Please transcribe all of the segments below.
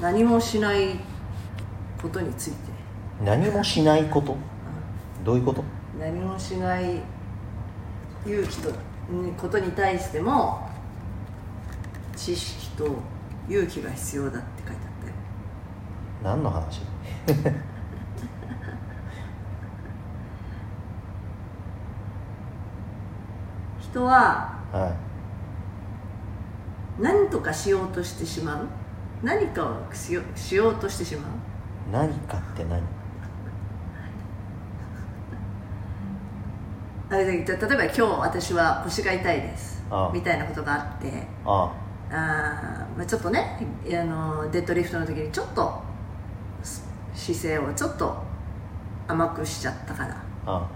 何もしないことについて。何もしないこと？どういうこと？何もしない勇気とうんことに対しても知識と勇気が必要だって書いてあったよ。何の話？人はは何とかしようとしてしまう？何かをしよしようとしてしまう？い何かって何？あれで例えば今日私は腰が痛いです。みたいなことがあって。あ。あー、まあ、ちょっとねあのデッドリフトの時にちょっとす姿勢をちょっと甘くしちゃったからあ。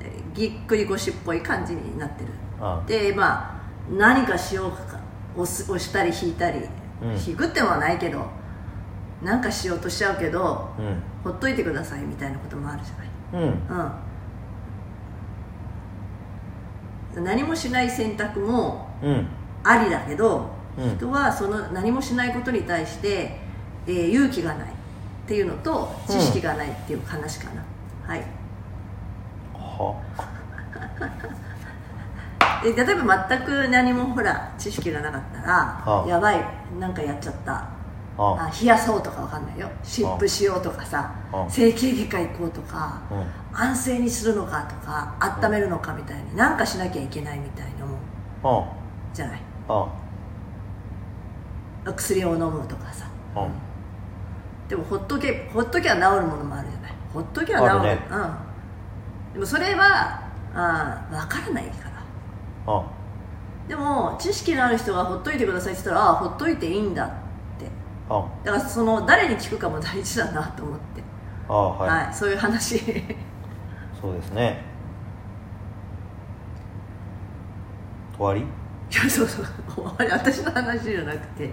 えぎっくり腰っぽい感じになってる。あ。でまあ何かしようか押す押したり引いたり、うん。引くってのはないけどなんかしようとしちゃうけどうん。ほっといてくださいみたいなこともあるじゃない？うん。うん。何もしない選択もうん。ありだけど、うん。人はその何もしないことに対して、えー勇気がないっていうのと知識がないっていう話かな、はい。は？で例えば全く何もほら知識がなかったら、はあ。やばいなんかやっちゃった。あ。あ冷やそうとかわかんないよ。湿布しようとかさはあ。整形外科行こうとかうん。安静にするのかとか温めるのかみたいになんかしなきゃいけないみたいなもん。あ。じゃない？あ。薬を飲むとかさ。あ。でもほっとけほっときゃ治るものもあるじゃない？ほっときゃ治る。ね。うん。でもそれはあ分からないから。あでも知識のある人がほっといてくださいって言ったらああほっといていいんだって。あだからその誰に聞くかも大事だなと思って。あはい、はい、そういう話。そうですね。終わり？いやそうそうあれ私の話じゃなくて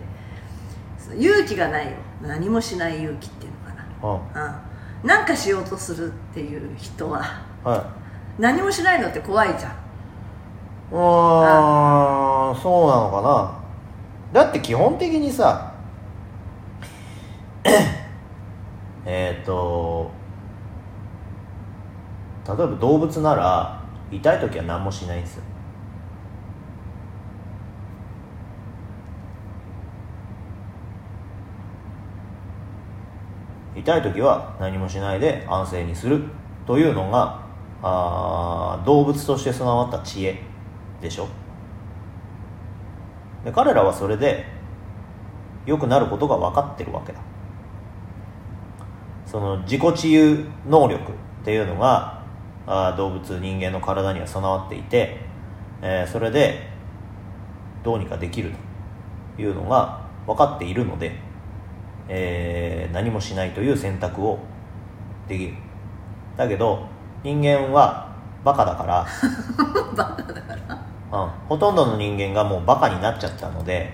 勇気がないよ。何もしない勇気っていうのかあな、うん、なんかしようとするっていう人ははい。何もしないのって怖いじゃんうんそうなのかな。だって基本的にさ えっと例えば動物なら痛い時は何もしないんですよ。痛い時は何もしないで安静にするというのがあ動物として備わった知恵。でしょ？で彼らはそれで良くなることが分かってるわけだ。その自己治癒能力っていうのがあ動物人間の体には備わっていて、えーそれでどうにかできるというのが分かっているので、えー何もしないという選択をできる。だけど人間はバカだから バカだから。うん、ほとんどの人間がもうバカになっちゃったので、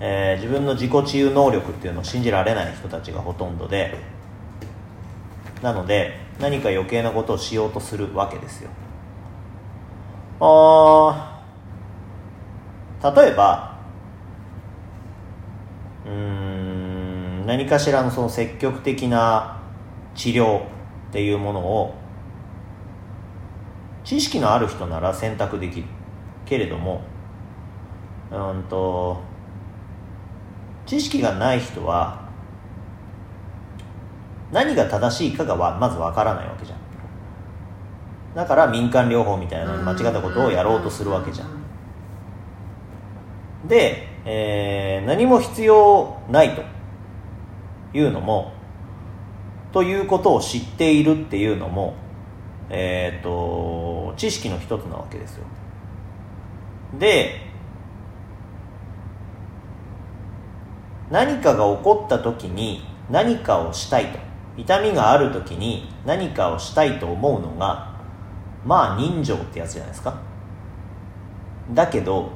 えー自分の自己治癒能力っていうのを信じられない人たちがほとんどでなので何か余計なことをしようとするわけですよ。あ例えばうん何かしらのその積極的な治療っていうものを知識のある人なら選択できる。けれどもうんと知識がない人は何が正しいかがわまずわからないわけじゃん。だから民間療法みたいな間違ったことをやろうとするわけじゃん。で、えー何も必要ないというのもということを知っているっていうのもえー、と知識の一つなわけですよで何かが起こった時に何かをしたいと。痛みがある時に何かをしたいと思うのがまあ人情ってやつじゃないですか。だけど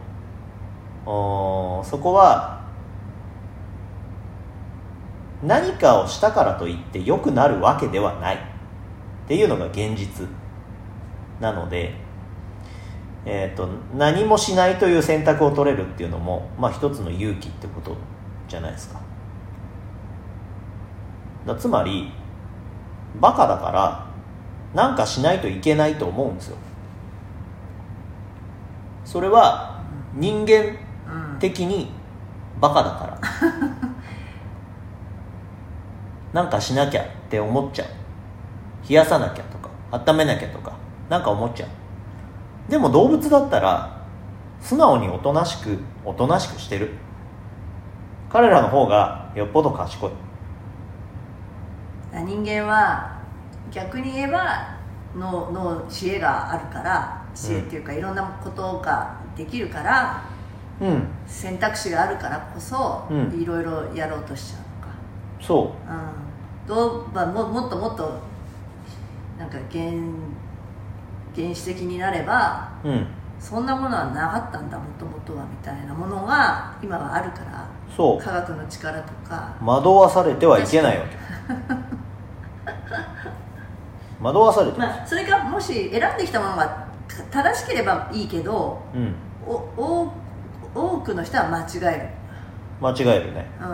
そこは何かをしたからといって良くなるわけではないっていうのが現実なので、えー、と何もしないという選択を取れるっていうのも、まあ、一つの勇気ってことじゃないですか。だつまりバカだからなんかしないといけないと思うんですよ。それは人間うん的にバカだから。なんかしなきゃって思っちゃう。冷やさなきゃとか温めなきゃとかなんか思っちゃうでも動物だったら素直におとなしくおとなしくしてる。彼らの方がよっぽど賢い。人間は逆に言えば脳脳知恵があるから知恵っていうか、いろんなことができるからうん。選択肢があるからこそ、うん。いろいろやろうとしちゃうのか。そう。ん、どうまあ、ももっともっとなんか原原始的になればううん。そんなものはなかったんだもともとはみたいなものが今はあるからそう。科学の力とか。惑わされてはいけないわけ。惑わされてる、まあそれがもし選んできたものが正しければいいけどうん。おお多くの人は間違える、間違えるね。う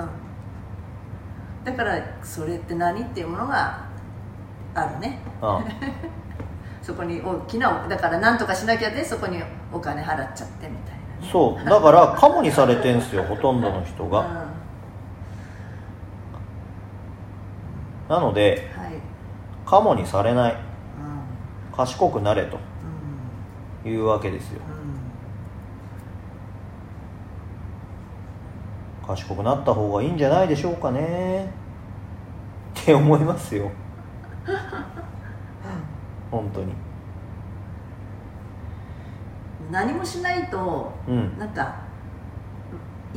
ん、だからそれって何っていうものがあるね。あ そこに大きなだから何とかしなきゃでそこにお金払っちゃってみたいなね。そう。だからカモにされてんすよほとんどの人が、うん。なのではい、カモにされない。うん。賢くなれと。うん。いうわけですよ。賢くなった方がいいんじゃないでしょうかね。って思いますよ 本当に。うん何もしないとうん。なんか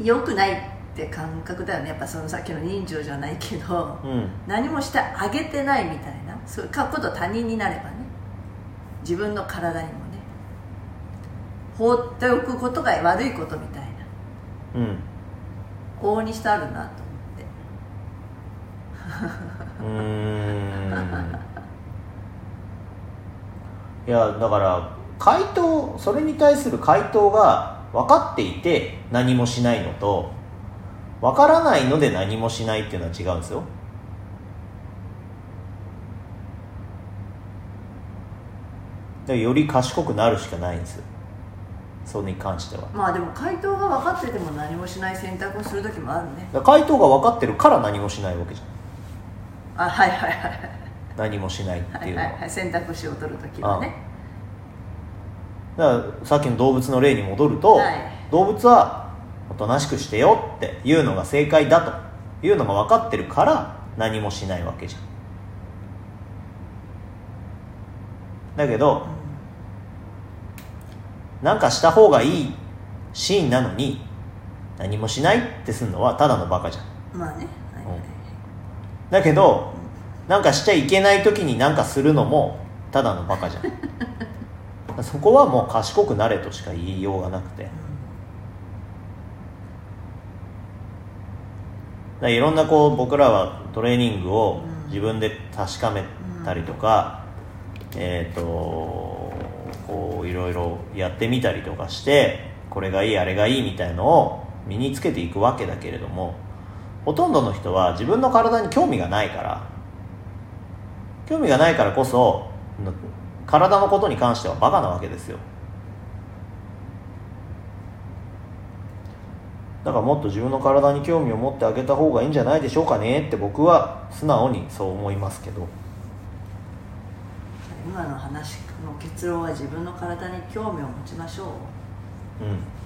良くないって感覚だよね。やっぱそのさっきの人情じゃないけどうん。何もしてあげてないみたいな。そういうかこと他人になればね。自分の体にもね。放っておくことが悪いことみたいな。うん。往々にしてあるなと思って。うーんいやだから回答それに対する回答が分かっていて何もしないのと分からないので何もしないっていうのは違うんですよ。でより賢くなるしかないんですよ。それに関しては。まあでも回答が分かってても何もしない選択をする時もあるね。ら回答が分かってるから何もしないわけじゃん。あはいはいはい何もしないってはいいうのは。はいはい選択肢を取る時はね。だからさっきの動物の例に戻ると、はい。動物はおとなしくしてよっていうのが正解だというのが分かってるから何もしないわけじゃん。だけどなんかした方がいいシーンなのに何もしないってすんのはただのバカじゃん。まあね。はいはいだけどなんかしちゃいけない時になんかするのもただのバカじゃん。そこはもう賢くなれとしか言いようがなくて。だいろんなこう僕らはトレーニングを自分で確かめたりとか、えっ、とこういろいろやってみたりとかしてこれがいいあれがいいみたいのを身につけていくわけだけれどもほとんどの人は自分の体に興味がないから興味がないからこその体のことに関してはバカなわけですよ。だからもっと自分の体に興味を持ってあげた方がいいんじゃないでしょうかねって僕は素直にそう思いますけど。今の話の結論は自分の体に興味を持ちましょう。うん